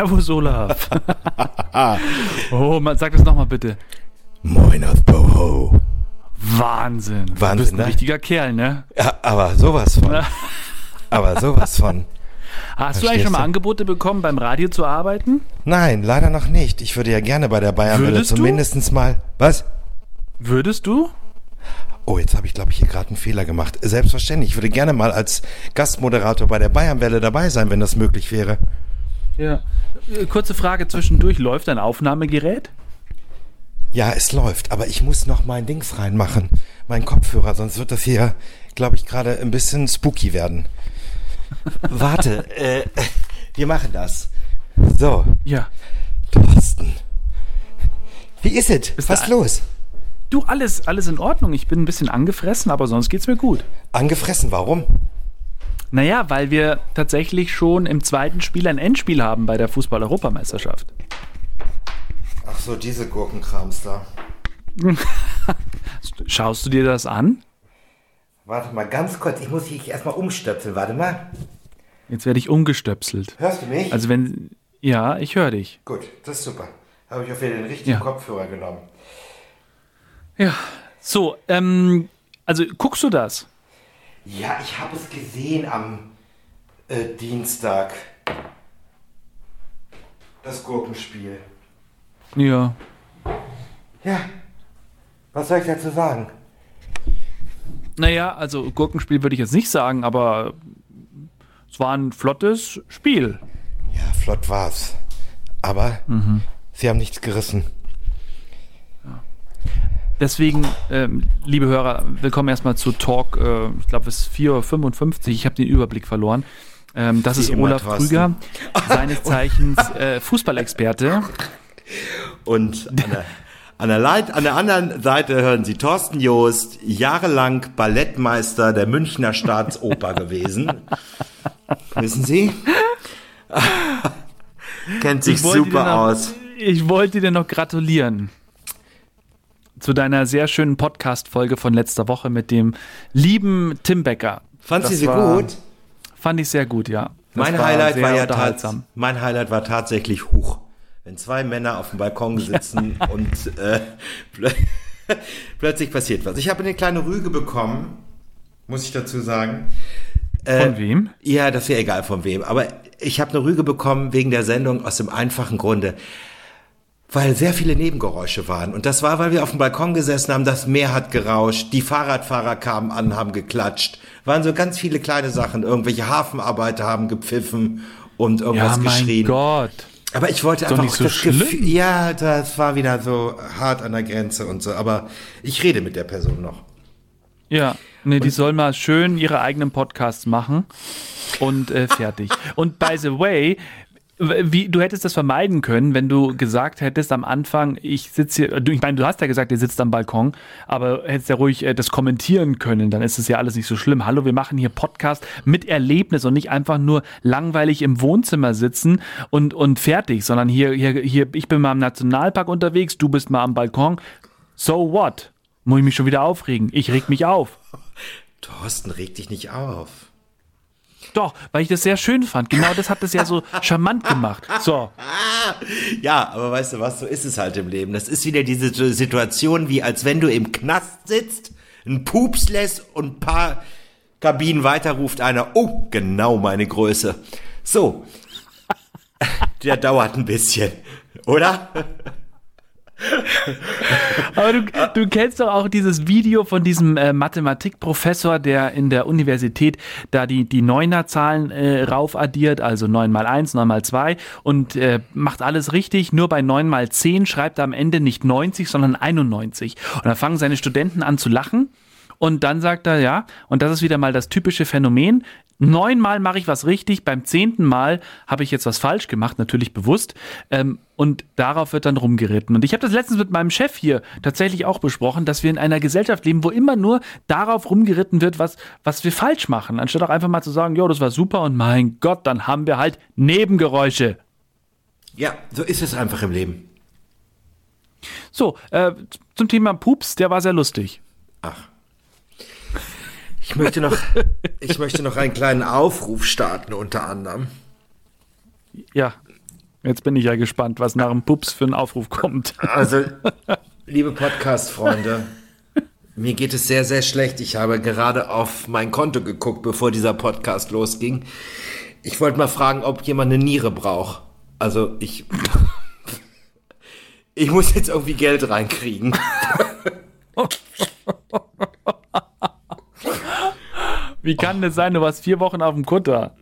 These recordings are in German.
Servus, Olaf. oh, man, sag das nochmal bitte. Moin aus Boho. Wahnsinn. Wahnsinn, Du bist ein ne? richtiger Kerl, ne? Ja, aber sowas von. aber sowas von. Hast du eigentlich Verstehst schon mal du? Angebote bekommen, beim Radio zu arbeiten? Nein, leider noch nicht. Ich würde ja gerne bei der Bayernwelle zumindest mal. Was? Würdest du? Oh, jetzt habe ich, glaube ich, hier gerade einen Fehler gemacht. Selbstverständlich. Ich würde gerne mal als Gastmoderator bei der Bayernwelle dabei sein, wenn das möglich wäre. Ja. Äh, Kurze Frage zwischendurch. Läuft dein Aufnahmegerät? Ja, es läuft, aber ich muss noch mein Dings reinmachen. Mein Kopfhörer, sonst wird das hier, glaube ich, gerade ein bisschen spooky werden. Warte, äh, wir machen das. So, Ja. Thorsten. Wie ist es? Was du- los? Du, alles, alles in Ordnung. Ich bin ein bisschen angefressen, aber sonst geht's mir gut. Angefressen, warum? Naja, weil wir tatsächlich schon im zweiten Spiel ein Endspiel haben bei der Fußball-Europameisterschaft. Ach so, diese Gurkenkrams da. Schaust du dir das an? Warte mal ganz kurz, ich muss dich erstmal umstöpseln. Warte mal. Jetzt werde ich umgestöpselt. Hörst du mich? Also wenn. Ja, ich höre dich. Gut, das ist super. Habe ich auf jeden den richtigen Ja. Kopfhörer genommen. Ja. So, ähm, also guckst du das? Ja, ich habe es gesehen am äh, Dienstag. Das Gurkenspiel. Ja. Ja. Was soll ich dazu sagen? Naja, also Gurkenspiel würde ich jetzt nicht sagen, aber es war ein flottes Spiel. Ja, flott war's. Aber sie haben nichts gerissen. Deswegen, ähm, liebe Hörer, willkommen erstmal zu Talk, äh, ich glaube, es ist 4.55 Uhr, ich habe den Überblick verloren. Ähm, das Wie ist Olaf. Krüger, seines Zeichens äh, Fußballexperte. Und an der, an, der Leit, an der anderen Seite hören Sie Thorsten Joost, jahrelang Ballettmeister der Münchner Staatsoper gewesen. Wissen Sie? Kennt sich super noch- aus. Ich wollte dir noch gratulieren zu deiner sehr schönen Podcast-Folge von letzter Woche mit dem lieben Tim Becker. Fand sie Das sie war- gut? Fand ich sehr gut, ja. Das Mein Highlight sehr war ja unterhaltsam. mein Highlight war tatsächlich Huch. Wenn zwei Männer auf dem Balkon sitzen und äh, plö plötzlich passiert was. Ich habe eine kleine Rüge bekommen, muss ich dazu sagen. Äh, Von wem? Ja, das ist ja egal von wem. Aber ich habe eine Rüge bekommen wegen der Sendung aus dem einfachen Grunde, weil sehr viele Nebengeräusche waren. Und das war, weil wir auf dem Balkon gesessen haben, das Meer hat gerauscht, die Fahrradfahrer kamen an, haben geklatscht. Waren so ganz viele kleine Sachen. Irgendwelche Hafenarbeiter haben gepfiffen und irgendwas Ja, mein geschrien. Gott. Aber ich wollte einfach nicht auch so das schlimm. Gefühl, ja, das war wieder so hart an der Grenze und so. Aber ich rede mit der Person noch. Ja, nee, die soll mal schön ihre eigenen Podcasts machen und äh, fertig. Und by the way, wie, du hättest das vermeiden können, wenn du gesagt hättest am Anfang, ich sitze hier, du, ich meine, du hast ja gesagt, ihr sitzt am Balkon, aber hättest ja ruhig äh, das kommentieren können, dann ist es ja alles nicht so schlimm. Hallo, wir machen hier Podcast mit Erlebnis und nicht einfach nur langweilig im Wohnzimmer sitzen und, und fertig, sondern hier, hier, hier, ich bin mal im Nationalpark unterwegs, du bist mal am Balkon. So what? Muss ich mich schon wieder aufregen? Ich reg mich auf. Thorsten, reg dich nicht auf. Doch, weil ich das sehr schön fand. Genau das hat das ja so charmant gemacht. So. Ja, aber weißt du was, so ist es halt im Leben. Das ist wieder diese Situation, wie als wenn du im Knast sitzt, einen Pups lässt und ein paar Kabinen weiter ruft einer, oh, genau meine Größe. So. Der dauert ein bisschen, oder? Aber du, du kennst doch auch dieses Video von diesem äh, Mathematikprofessor, der in der Universität da die, die Neunerzahlen äh, raufaddiert, also 9 mal 1, 9 mal 2 und äh, macht alles richtig. Nur bei 9 mal 10 schreibt er am Ende nicht 90, sondern 91. Und dann fangen seine Studenten an zu lachen. Und dann sagt er, ja, und das ist wieder mal das typische Phänomen. Neunmal mache ich was richtig, beim zehnten Mal habe ich jetzt was falsch gemacht, natürlich bewusst. Ähm, und darauf wird dann rumgeritten. Und ich habe das letztens mit meinem Chef hier tatsächlich auch besprochen, dass wir in einer Gesellschaft leben, wo immer nur darauf rumgeritten wird, was, was wir falsch machen. Anstatt auch einfach mal zu sagen, jo, das war super und mein Gott, dann haben wir halt Nebengeräusche. Ja, so ist es einfach im Leben. So, äh, zum Thema Pups, der war sehr lustig. Ach. Ich möchte noch, ich möchte noch einen kleinen Aufruf starten, unter anderem. Ja, jetzt bin ich ja gespannt, was nach dem Pups für ein Aufruf kommt. Also, liebe Podcast-Freunde, mir geht es sehr, sehr schlecht. Ich habe gerade auf mein Konto geguckt, bevor dieser Podcast losging. Ich wollte mal fragen, ob jemand eine Niere braucht. Also, ich. Ich muss jetzt irgendwie Geld reinkriegen. Wie kann das sein? Du warst vier Wochen auf dem Kutter.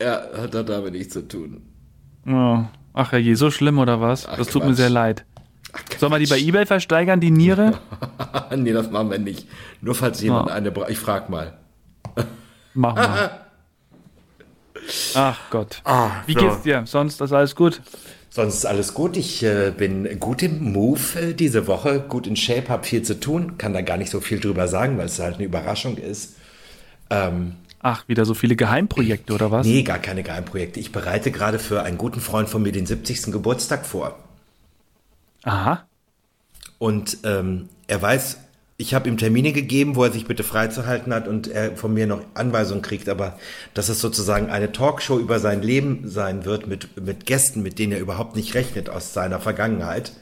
Ja, hat das damit nichts zu tun. Oh. Ach je, so schlimm oder was? Ach, das tut mir sehr leid. Sollen wir die bei Ebay versteigern, die Niere? nee, das machen wir nicht. Nur falls jemand Oh. eine braucht. Ich frag mal. Mach mal. Ach Gott. Ah, Wie so. geht's dir? Sonst ist alles gut? Sonst ist alles gut. Ich äh, bin gut im Move äh, diese Woche, gut in Shape, habe viel zu tun. Kann da gar nicht so viel drüber sagen, weil es halt eine Überraschung ist. Ähm, Ach, wieder so viele Geheimprojekte oder was? nee, gar keine Geheimprojekte. Ich bereite gerade für einen guten Freund von mir den 70. Geburtstag vor. Aha. Und ähm, er weiß, ich habe ihm Termine gegeben, wo er sich bitte freizuhalten hat und er von mir noch Anweisungen kriegt, aber dass es sozusagen eine Talkshow über sein Leben sein wird mit, mit Gästen, mit denen er überhaupt nicht rechnet aus seiner Vergangenheit.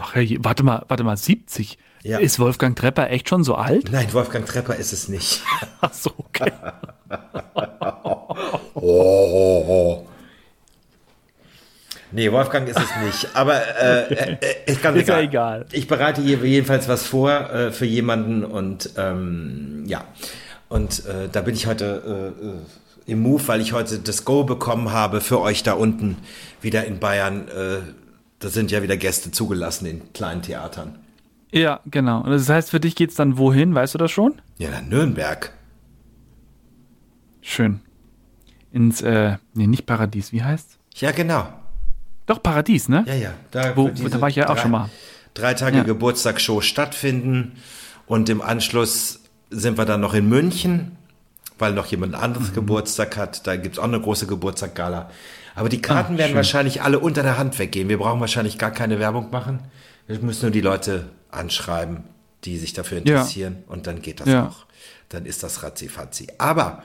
Ach, je, warte mal, warte mal, 70. Ja. Ist Wolfgang Trepper echt schon so alt? Nein, Wolfgang Trepper ist es nicht. Ach so, okay. Oh. Nee, Wolfgang ist es nicht. Aber äh, äh, äh, ist ganz Ist ja egal. egal. Ich bereite je- jedenfalls was vor äh, für jemanden und ähm, ja. Und äh, da bin ich heute äh, äh, im Move, weil ich heute das Go bekommen habe für euch da unten wieder in Bayern. Da sind ja wieder Gäste zugelassen in kleinen Theatern. Ja, genau. Und das heißt, für dich geht's dann wohin? Weißt du das schon? Ja, nach Nürnberg. Schön. Ins, äh, nee, nicht Paradies, wie heißt's? Ja, genau. Doch, Paradies, ne? Ja, ja. Da, Wo- da war ich ja auch drei, schon mal. Drei Tage Ja. Geburtstagsshow stattfinden und im Anschluss sind wir dann noch in München, weil noch jemand anderes Mhm. Geburtstag hat. Da gibt's auch eine große Geburtstaggala. Aber die Karten Ah, werden schön. wahrscheinlich alle unter der Hand weggehen. Wir brauchen wahrscheinlich gar keine Werbung machen. Wir müssen nur die Leute anschreiben, die sich dafür interessieren und dann geht das Ja. auch. Dann ist das ratzi-fatzi. Aber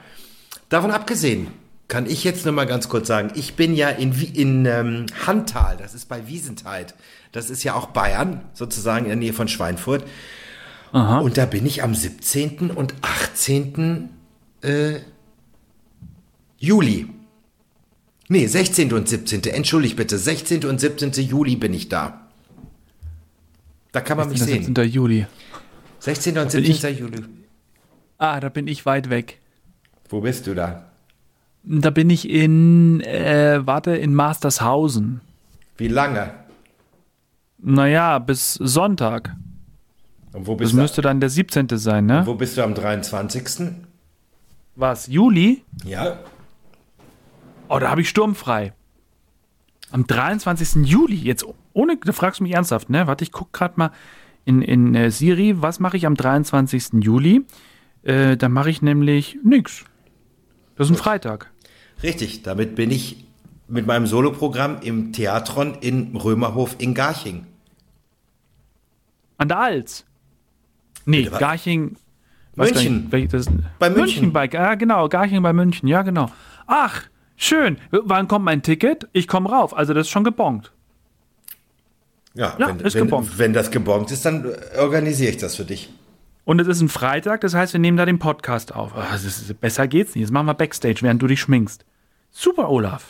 davon abgesehen kann ich jetzt nur mal ganz kurz sagen, ich bin ja in, in ähm, Handtal, das ist bei Wiesenthal. Das ist ja auch Bayern, sozusagen in der Nähe von Schweinfurt. Und da bin ich am 17. und 18. Äh, Juli. Nee, 16. und 17. Entschuldigt bitte, 16. und 17. Juli bin ich da. Da kann man mich Das ist sehen. 17. Juli. 16. und Bin 17. Juli. Ah, da bin ich weit weg. Wo bist du da? Da bin ich in, äh, warte, in Mastershausen. Wie lange? Naja, bis Sonntag. Und wo Das bist, du, müsste dann der 17. sein, ne? wo bist du am 23.? Was? Juli? Ja. Oh, da habe ich sturmfrei. Am 23. Juli, jetzt ohne, da fragst du mich ernsthaft, ne? Warte, ich guck gerade mal in, in äh, Siri, was mache ich am 23. Juli? Äh, da mache ich nämlich nix. Das ist ein Freitag. Richtig, damit bin ich mit meinem Soloprogramm im Theatron in Römerhof in Garching. An der Alz. Nee, Bitte? Garching. gar München. nicht, das, Bei München. bei, ja, genau, Garching bei München, ja, genau. Ach, schön. Wann kommt mein Ticket? Ich komme rauf. Also, das ist schon gebongt. Ja, Ja, wenn, ist wenn, gebongt. wenn das gebongt ist, dann organisiere ich das für dich. Und es ist ein Freitag, das heißt, wir nehmen da den Podcast auf. Das ist, besser geht's nicht. Das machen wir Backstage, während du dich schminkst. Super, Olaf.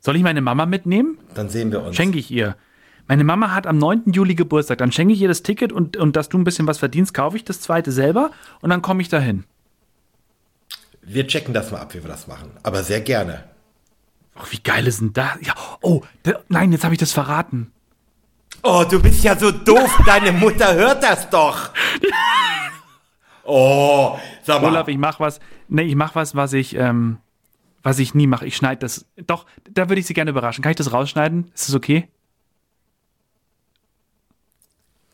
Soll ich meine Mama mitnehmen? Dann sehen wir uns. Schenke ich ihr. Meine Mama hat am 9. Juli Geburtstag. Dann schenke ich ihr das Ticket und, und dass du ein bisschen was verdienst, kaufe ich das zweite selber und dann komme ich dahin. Wir checken das mal ab, wie wir das machen. Aber sehr gerne. Oh, wie geil ist denn das? Ja, oh, da, nein, jetzt habe ich das verraten. Oh, du bist ja so doof. Deine Mutter hört das doch. Oh, sag mal. Olaf, ich mach was. Nee, ich mach was, was ich, ähm, was ich nie mache. Ich schneide das. Doch, da würde ich sie gerne überraschen. Kann ich das rausschneiden? Ist das okay?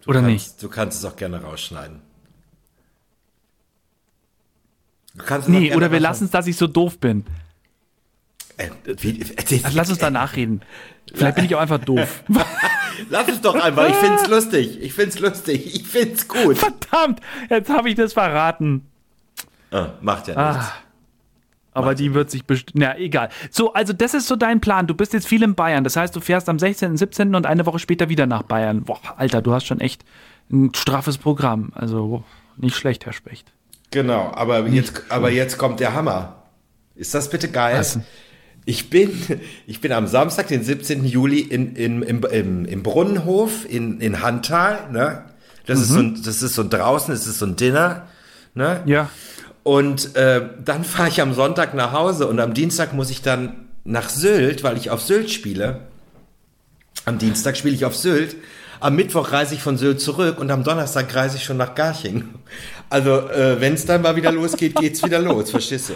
Oder kannst, nicht? Du kannst es auch gerne rausschneiden. Du kannst Nee, oder wir lassen es, dass ich so doof bin. Äh, wie, erzähl, Also lass uns danach reden. Vielleicht bin ich auch einfach doof. Lass es doch einfach. Ich find's lustig. Ich find's lustig. Ich find's gut. Verdammt, jetzt habe ich das verraten. Ah, macht ja nichts. Ah. Aber die wird sich bestimmt. Na, egal. So, also das ist so dein Plan. Du bist jetzt viel in Bayern. Das heißt, du fährst am 16., 17. und eine Woche später wieder nach Bayern. Boah, Alter, du hast schon echt ein straffes Programm. Also nicht schlecht, Herr Specht. Genau, aber jetzt, aber jetzt kommt der Hammer. Ist das bitte geil? Was? Ich bin, ich bin am Samstag, den 17. Juli in, in, im, im, im Brunnenhof in, in Handtal. Ne? Das, ist so ein, das ist so ein draußen, das ist so ein Dinner. Ne? Ja. Und äh, dann fahre ich am Sonntag nach Hause und am Dienstag muss ich dann nach Sylt, weil ich auf Sylt spiele. Am Dienstag spiele ich auf Sylt. Am Mittwoch reise ich von Sylt zurück und am Donnerstag reise ich schon nach Garching. Also, äh, wenn es dann mal wieder losgeht, geht's wieder los, verstehst du?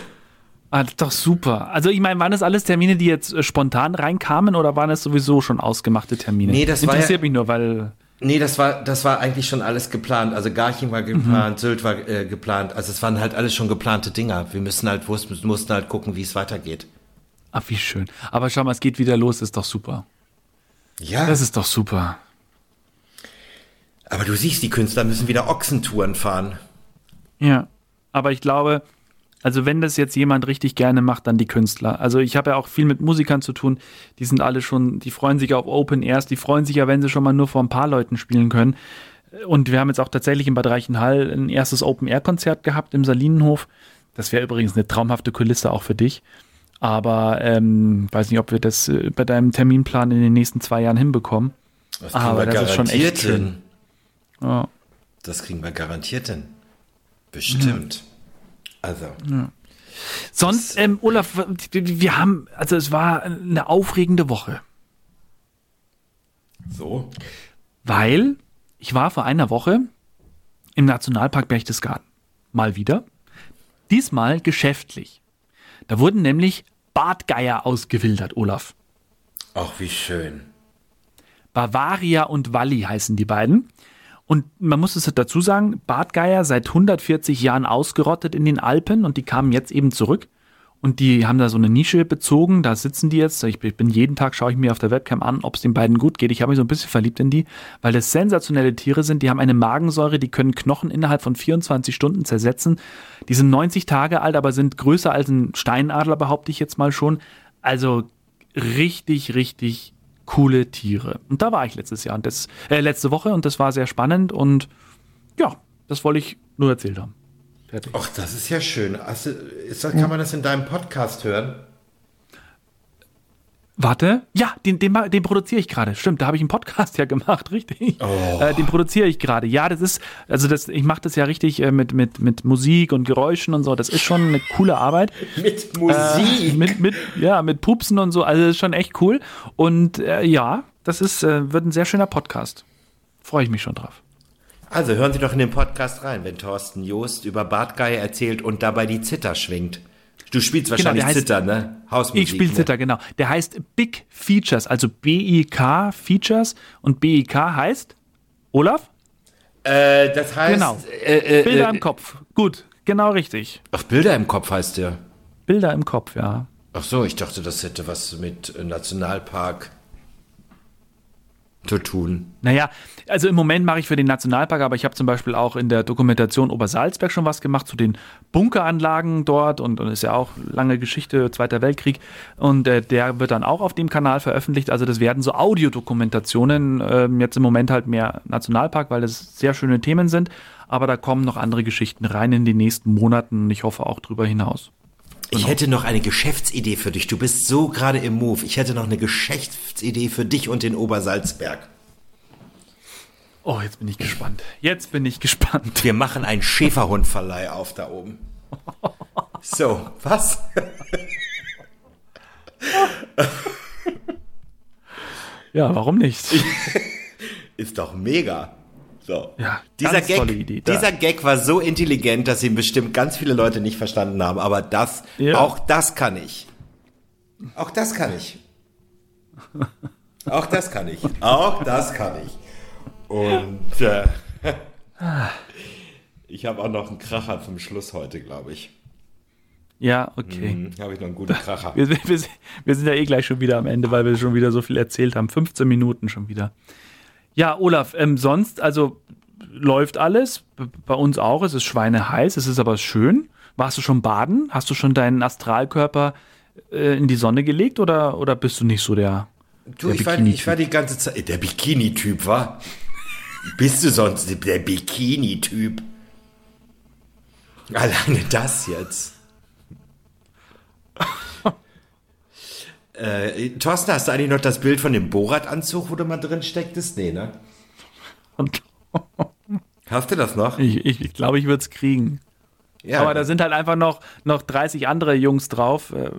Ah, das ist doch super. Also ich meine, waren das alles Termine, die jetzt äh, spontan reinkamen oder waren das sowieso schon ausgemachte Termine? Nee, das war Interessiert ja- mich nur, weil Nee, das war, das war eigentlich schon alles geplant. Also Garching war geplant, Sylt war äh, geplant. Also es waren halt alles schon geplante Dinger. Wir müssen halt, mussten halt gucken, wie es weitergeht. Ach, wie schön. Aber schau mal, es geht wieder los, ist doch super. Ja, Das ist doch super. aber du siehst, die Künstler müssen wieder Ochsentouren fahren. Ja. Aber ich glaube, also wenn das jetzt jemand richtig gerne macht, dann die Künstler. Also ich habe ja auch viel mit Musikern zu tun, die sind alle schon, die freuen sich auf Open Airs, die freuen sich ja, wenn sie schon mal nur vor ein paar Leuten spielen können. Und wir haben jetzt auch tatsächlich in Bad Reichenhall ein erstes Open Air Konzert gehabt im Salinenhof. Das wäre übrigens eine traumhafte Kulisse auch für dich. Aber ähm, weiß nicht, ob wir das äh, bei deinem Terminplan in den nächsten zwei Jahren hinbekommen. Das Aber das ist schon echt hin. Ja. Das kriegen wir garantiert hin. Bestimmt. Also, Sonst, ähm, Olaf, wir wir haben, also es war eine aufregende Woche, so. weil ich war vor einer Woche im Nationalpark Berchtesgaden. Mal wieder. Diesmal geschäftlich. Da wurden nämlich Bartgeier ausgewildert, Olaf. Ach, wie schön. Bavaria und Walli heißen die beiden. Und man muss es dazu sagen, Bartgeier seit 140 Jahren ausgerottet in den Alpen und die kamen jetzt eben zurück. Und die haben da so eine Nische bezogen, da sitzen die jetzt. Ich bin jeden Tag, schaue ich mir auf der Webcam an, ob es den beiden gut geht. Ich habe mich so ein bisschen verliebt in die, weil das sensationelle Tiere sind. Die haben eine Magensäure, die können Knochen innerhalb von 24 Stunden zersetzen. Die sind 90 Tage alt, aber sind größer als ein Steinadler, behaupte ich jetzt mal schon. Also richtig, richtig coole Tiere. Und da war ich letztes Jahr und das, äh, letzte Woche und das war sehr spannend und ja, das wollte ich nur erzählt haben. Fertig. Ach, das ist ja schön. Du, ist das, kann man das in deinem Podcast hören? Warte, ja, den, den, den produziere ich gerade. Stimmt, da habe ich einen Podcast ja gemacht, richtig. Äh, den produziere ich gerade. Ja, das ist, also das, ich mache das ja richtig äh, mit, mit, mit Musik und Geräuschen und so. Das ist schon eine coole Arbeit. Mit Äh, Musik. mit, mit, ja, mit Pupsen und so. Also das ist schon echt cool. Und äh, ja, das ist, äh, wird ein sehr schöner Podcast. Freue ich mich schon drauf. Also hören Sie doch in den Podcast rein, wenn Thorsten Joost über Bartgeier erzählt und dabei die Zither schwingt. Du spielst wahrscheinlich der heißt- Zither, ne? Hausmusik. Ich spiele ne? Zither, genau. Der heißt Big Features, also B-I-K Features. Und B-I-K heißt Olaf? Äh, das heißt. Genau. Äh, äh, Bilder äh, im Kopf. Gut, genau richtig. Ach, Bilder im Kopf heißt der. Bilder im Kopf, ja. Ach so, ich dachte, das hätte was mit Nationalpark zu tun. Naja, also im Moment mache ich für den Nationalpark, aber ich habe zum Beispiel auch in der Dokumentation Obersalzberg schon was gemacht zu den Bunkeranlagen dort und, und ist ja auch lange Geschichte, Zweiter Weltkrieg. Und äh, der wird dann auch auf dem Kanal veröffentlicht. Also das werden so Audiodokumentationen, ähm, jetzt im Moment halt mehr Nationalpark, weil das sehr schöne Themen sind. Aber da kommen noch andere Geschichten rein in den nächsten Monaten und ich hoffe auch drüber hinaus. Ich hätte noch eine Geschäftsidee für dich. Du bist so gerade im Move. Ich hätte noch eine Geschäftsidee für dich und den Obersalzberg. Oh, jetzt bin ich gespannt. Jetzt bin ich gespannt. Wir machen einen Schäferhundverleih auf da oben. So, was? Ja, warum nicht? Ist doch mega. So. Ja, dieser, Gag, dieser Gag war so intelligent, dass ihn bestimmt ganz viele Leute nicht verstanden haben. Aber das, Ja. auch das kann ich. Auch das kann ich. Auch das kann ich. Auch das kann ich. Und äh, ich habe auch noch einen Kracher zum Schluss heute, glaube ich. Ja, okay. Hm, habe ich noch einen guten Kracher. Wir, wir, wir sind ja eh gleich schon wieder am Ende, weil wir schon wieder so viel erzählt haben. 15 Minuten schon wieder. Ja, Olaf, ähm, sonst, also läuft alles. Bei uns auch. Es ist schweineheiß, es ist aber schön. Warst du schon baden? Hast du schon deinen Astralkörper äh, in die Sonne gelegt oder, oder bist du nicht so der. Du, der ich, war, ich war die ganze Zeit. Der Bikini-Typ, war? bist du sonst der Bikini-Typ? Alleine das jetzt. Äh, Thorsten, hast du eigentlich noch das Bild von dem Borat-Anzug, wo du mal drin stecktest? Nee, ne? Hast du das noch? Ich glaube, ich, glaub, ich würde es kriegen. Ja. Aber da sind halt einfach noch, noch 30 andere Jungs drauf, äh,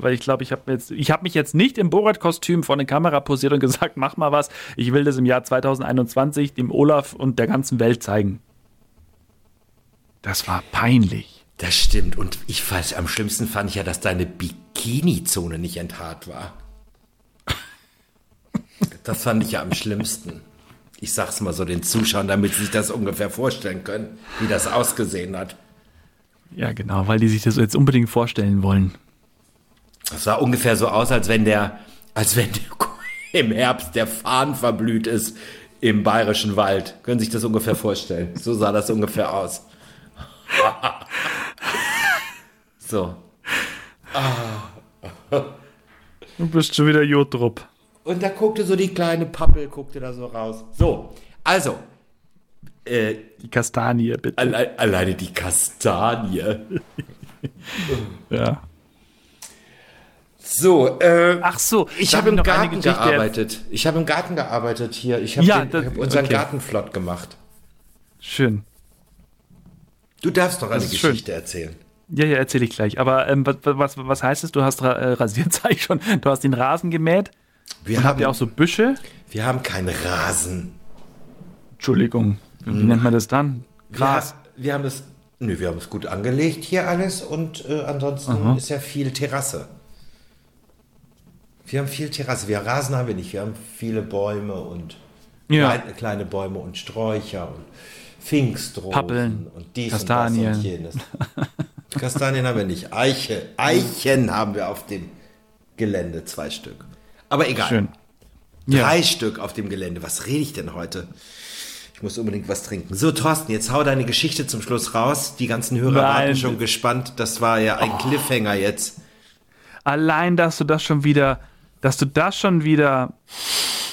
weil ich glaube, ich habe hab mich jetzt nicht im Borat-Kostüm vor eine Kamera posiert und gesagt, mach mal was. Ich will das im Jahr 2021 dem Olaf und der ganzen Welt zeigen. Das war peinlich. Das stimmt. Und ich weiß, am schlimmsten fand ich ja, dass deine Bikini-Zone nicht enthaart war. Das fand ich ja am schlimmsten. Ich sag's mal so den Zuschauern, damit sie sich das ungefähr vorstellen können, wie das ausgesehen hat. Ja, genau, weil die sich das jetzt unbedingt vorstellen wollen. Das sah ungefähr so aus, als wenn der, als wenn im Herbst der Farn verblüht ist im bayerischen Wald. Können Sie sich das ungefähr vorstellen? So sah das ungefähr aus. so. Du bist schon wieder Jodrup. Und da guckte so die kleine Pappel, guckte da so raus. So, also. Äh, die Kastanie, bitte. Alle, alleine die Kastanie. ja. So, äh, ach so, ich habe im Garten gearbeitet. Ich habe im Garten gearbeitet hier. Ich habe ja, hab unseren okay. Garten flott gemacht. Schön. Du darfst noch eine Geschichte schön. erzählen. Ja, ja, erzähle ich gleich. Aber ähm, was, was, was heißt es? Du hast äh, rasiert, sag ich schon. Du hast den Rasen gemäht. Wir haben, habt ihr auch so Büsche? Wir haben keinen Rasen. Entschuldigung. Wie hm. nennt man das dann? Gras. Wir, wir haben das. Nö, wir haben es gut angelegt hier alles und äh, ansonsten Aha. ist ja viel Terrasse. Wir haben viel Terrasse. Wir Rasen haben wir nicht. Wir haben viele Bäume und ja. kleine, kleine Bäume und Sträucher und Pfingstrosen Pappeln, und dies Kastanien. und das und jenes. Kastanien haben wir nicht. Eiche, Eichen haben wir auf dem Gelände, zwei Stück. Aber egal. Schön. Drei ja. Stück auf dem Gelände. Was rede ich denn heute? Ich muss unbedingt was trinken. So, Thorsten, jetzt hau deine Geschichte zum Schluss raus. Die ganzen Hörer Nein. warten schon gespannt. Das war ja ein oh. Cliffhanger jetzt. Allein, dass du das schon wieder, dass du das schon wieder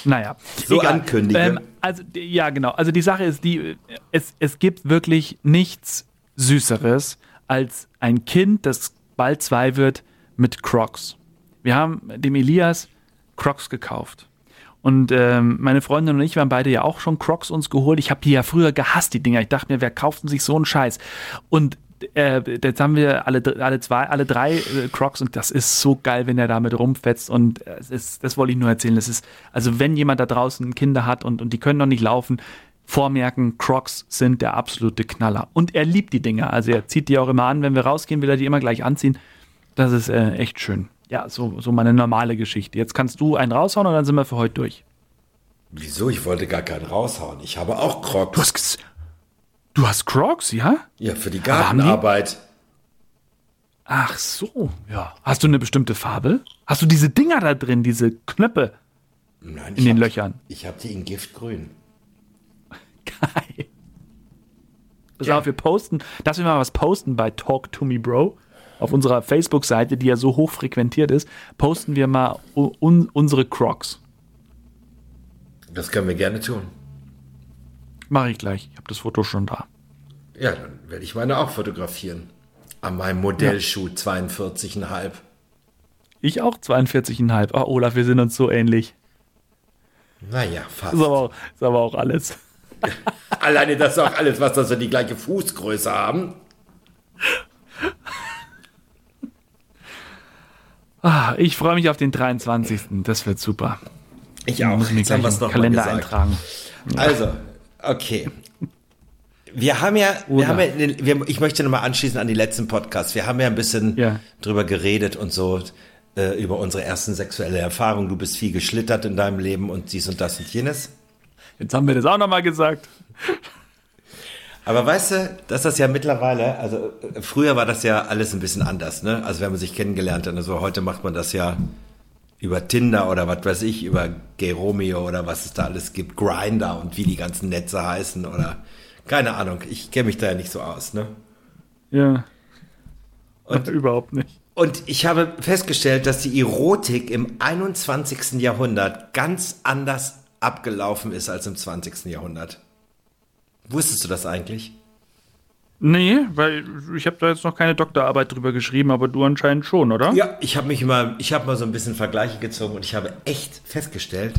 naja. So egal. ankündige. Ähm, also, ja, genau. Also die Sache ist die, es, es gibt wirklich nichts Süßeres als ein Kind, das bald zwei wird, mit Crocs. Wir haben dem Elias Crocs gekauft. Und ähm, meine Freundin und ich, wir haben beide ja auch schon Crocs uns geholt. Ich habe die ja früher gehasst, die Dinger. Ich dachte mir, wer kauft denn sich so einen Scheiß? Und äh, jetzt haben wir alle, alle zwei, alle drei äh, Crocs und das ist so geil, wenn er damit rumfetzt und äh, ist, das wollte ich nur erzählen. Das ist, also wenn jemand da draußen Kinder hat und, und die können noch nicht laufen, vormerken, Crocs sind der absolute Knaller. Und er liebt die Dinger. Also er zieht die auch immer an, wenn wir rausgehen, will er die immer gleich anziehen. Das ist äh, echt schön. Ja, so, so meine normale Geschichte. Jetzt kannst du einen raushauen und dann sind wir für heute durch. Wieso? Ich wollte gar keinen raushauen. Ich habe auch Crocs. Du hast, Du hast Crocs, ja? Ja, für die Gartenarbeit. Ach so, ja. Hast du eine bestimmte Farbe? Hast du diese Dinger da drin, diese Knöpfe Nein, in den hab, Löchern? Ich habe die in Giftgrün. Geil. Pass ja. auf, wir posten, dass wir mal was posten bei Talk to Me Bro auf unserer Facebook-Seite, die ja so hoch frequentiert ist, posten wir mal un unsere Crocs. Das können wir gerne tun. Mache ich gleich. Ich habe das Foto schon da. Ja, dann werde ich meine auch fotografieren. An meinem Modellschuh ja. 42,5. Ich auch 42,5. Oh, Olaf, wir sind uns so ähnlich. Naja, fast. Ist aber auch, ist aber auch alles. Alleine das ist auch alles, was dass wir die gleiche Fußgröße haben. Ah, ich freue mich auf den 23. Das wird super. Ich auch. Ich muss mir gleich einen Kalender eintragen. Also, Okay. Wir haben ja, wir haben ja ich möchte nochmal anschließen an die letzten Podcasts. Wir haben ja ein bisschen ja. drüber geredet und so, äh, über unsere ersten sexuelle Erfahrungen. Du bist viel geschlittert in deinem Leben und dies und das und jenes. Jetzt haben wir das auch nochmal gesagt. Aber weißt du, dass das ja mittlerweile, also früher war das ja alles ein bisschen anders, ne? Also wenn man sich kennengelernt hat, also heute macht man das ja über Tinder oder was weiß ich, über Gay Romeo oder was es da alles gibt, Grinder und wie die ganzen Netze heißen oder keine Ahnung. Ich kenne mich da ja nicht so aus, ne? Ja. Und, Überhaupt nicht. und ich habe festgestellt, dass die Erotik im 21. Jahrhundert ganz anders abgelaufen ist als im 20. Jahrhundert. Wusstest du das eigentlich? Nee, weil ich habe da jetzt noch keine Doktorarbeit drüber geschrieben, aber du anscheinend schon, oder? Ja, ich habe mich immer, ich habe mal so ein bisschen Vergleiche gezogen und ich habe echt festgestellt,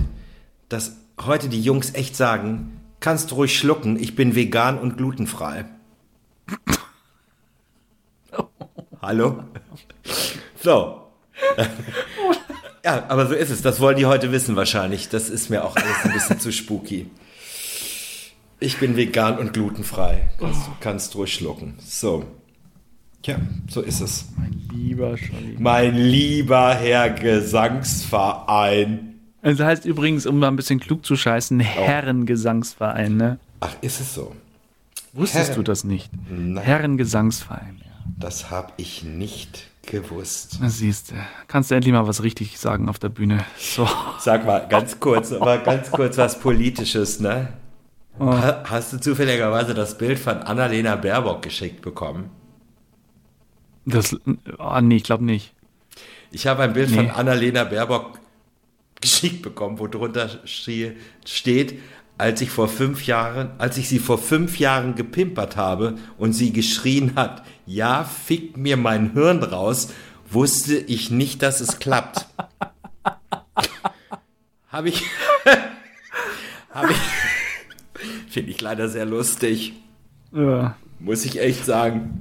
dass heute die Jungs echt sagen, kannst du ruhig schlucken, ich bin vegan und glutenfrei. Hallo? So. ja, aber so ist es. Das wollen die heute wissen wahrscheinlich. Das ist mir auch alles ein bisschen zu spooky. Ich bin vegan und glutenfrei. Kannst, kannst ruhig schlucken. So. Ja, so ist es. Mein lieber Scholli. Mein lieber Herr Gesangsverein. Also heißt übrigens, um mal ein bisschen klug zu scheißen, Herrengesangsverein, ne? Ach, ist es so? Wusstest Herren- du das nicht? Nein. Herrengesangsverein, ja. Das habe ich nicht gewusst. Siehst du. Kannst du endlich mal was richtig sagen auf der Bühne. So. Sag mal, ganz kurz, aber ganz kurz was Politisches, ne? Ha- Hast du zufälligerweise das Bild von Annalena Baerbock geschickt bekommen? Das. Oh, nee, ich glaube nicht. Ich habe ein Bild von Nee. Annalena Baerbock geschickt bekommen, wo drunter steht, als ich vor fünf Jahren, als ich sie vor fünf Jahren gepimpert habe und sie geschrien hat, ja, fick mir mein Hirn raus, wusste ich nicht, dass es klappt. habe ich, habe ich, finde ich leider sehr lustig, Ja. muss ich echt sagen.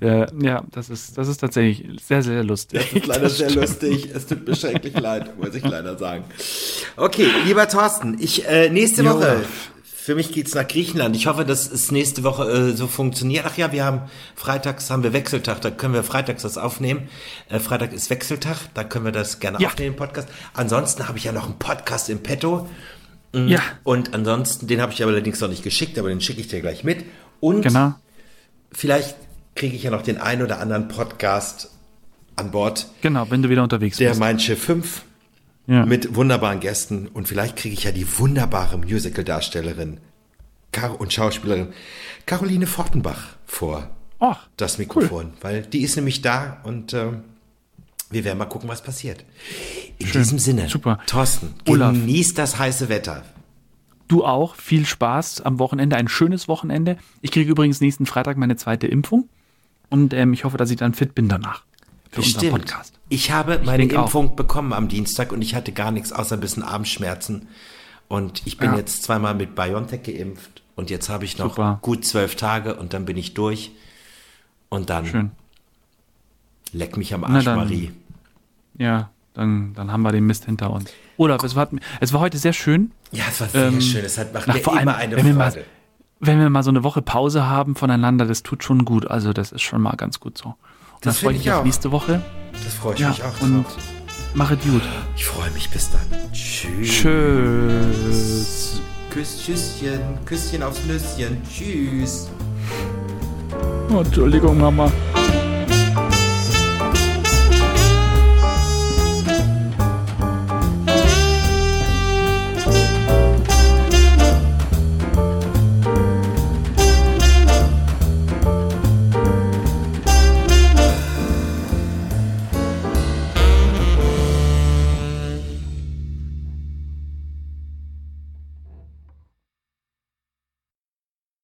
Sehr, ja, das ist, das ist tatsächlich sehr, sehr lustig. Das ist leider Das sehr lustig. Es tut mir schrecklich leid, muss ich leider sagen. Okay, lieber Thorsten, ich äh, nächste Jo. Woche. Für mich geht's nach Griechenland. Ich hoffe, dass es nächste Woche äh, so funktioniert. Ach ja, wir haben freitags haben wir Wechseltag, da können wir freitags das aufnehmen. Äh, Freitag ist Wechseltag, da können wir das gerne Ja. aufnehmen, Podcast. Ansonsten habe ich ja noch einen Podcast im Petto. Ja, Und ansonsten, den habe ich allerdings noch nicht geschickt, aber den schicke ich dir gleich mit. Und genau. vielleicht kriege ich ja noch den einen oder anderen Podcast an Bord, Genau, wenn du wieder unterwegs der bist. Mein Schiff 5 Ja. mit wunderbaren Gästen und vielleicht kriege ich ja die wunderbare Musical-Darstellerin und Schauspielerin Caroline Fortenbach vor Ach, das Mikrofon, weil die ist nämlich da und ähm, wir werden mal gucken, was passiert. In diesem Sinne, Super. Thorsten, Olaf. genieß das heiße Wetter. du auch. Viel Spaß am Wochenende, ein schönes Wochenende. Ich kriege übrigens nächsten Freitag meine zweite Impfung. Und ähm, ich hoffe, dass ich dann fit bin danach. Für unseren Bestimmt. Podcast. Ich habe meine denk auch. Impfung bekommen am Dienstag und ich hatte gar nichts außer ein bisschen Armschmerzen. Und ich bin Ja. jetzt zweimal mit BioNTech geimpft und jetzt habe ich noch Super. gut zwölf Tage und dann bin ich durch. Und dann Schön. leck mich am Arsch. Marie. Ja, dann, dann haben wir den Mist hinter uns. Olaf, es war, es war heute sehr schön. Ja, es war sehr Ähm, schön. Es hat macht na, mir vor immer allem, eine wenn wir mal- Freude. Wenn wir mal so eine Woche Pause haben voneinander, das tut schon gut. Also das ist schon mal ganz gut so. Das das freue ich ich mich auch. auf nächste Woche. Das freue ich Ja, mich auch und drauf. mache gut. Ich freue mich. Bis dann. Tschüss. Tschüss. Küss, Tschüsschen. Küsschen aufs Nüsschen. Tschüss. Oh, Entschuldigung, Mama.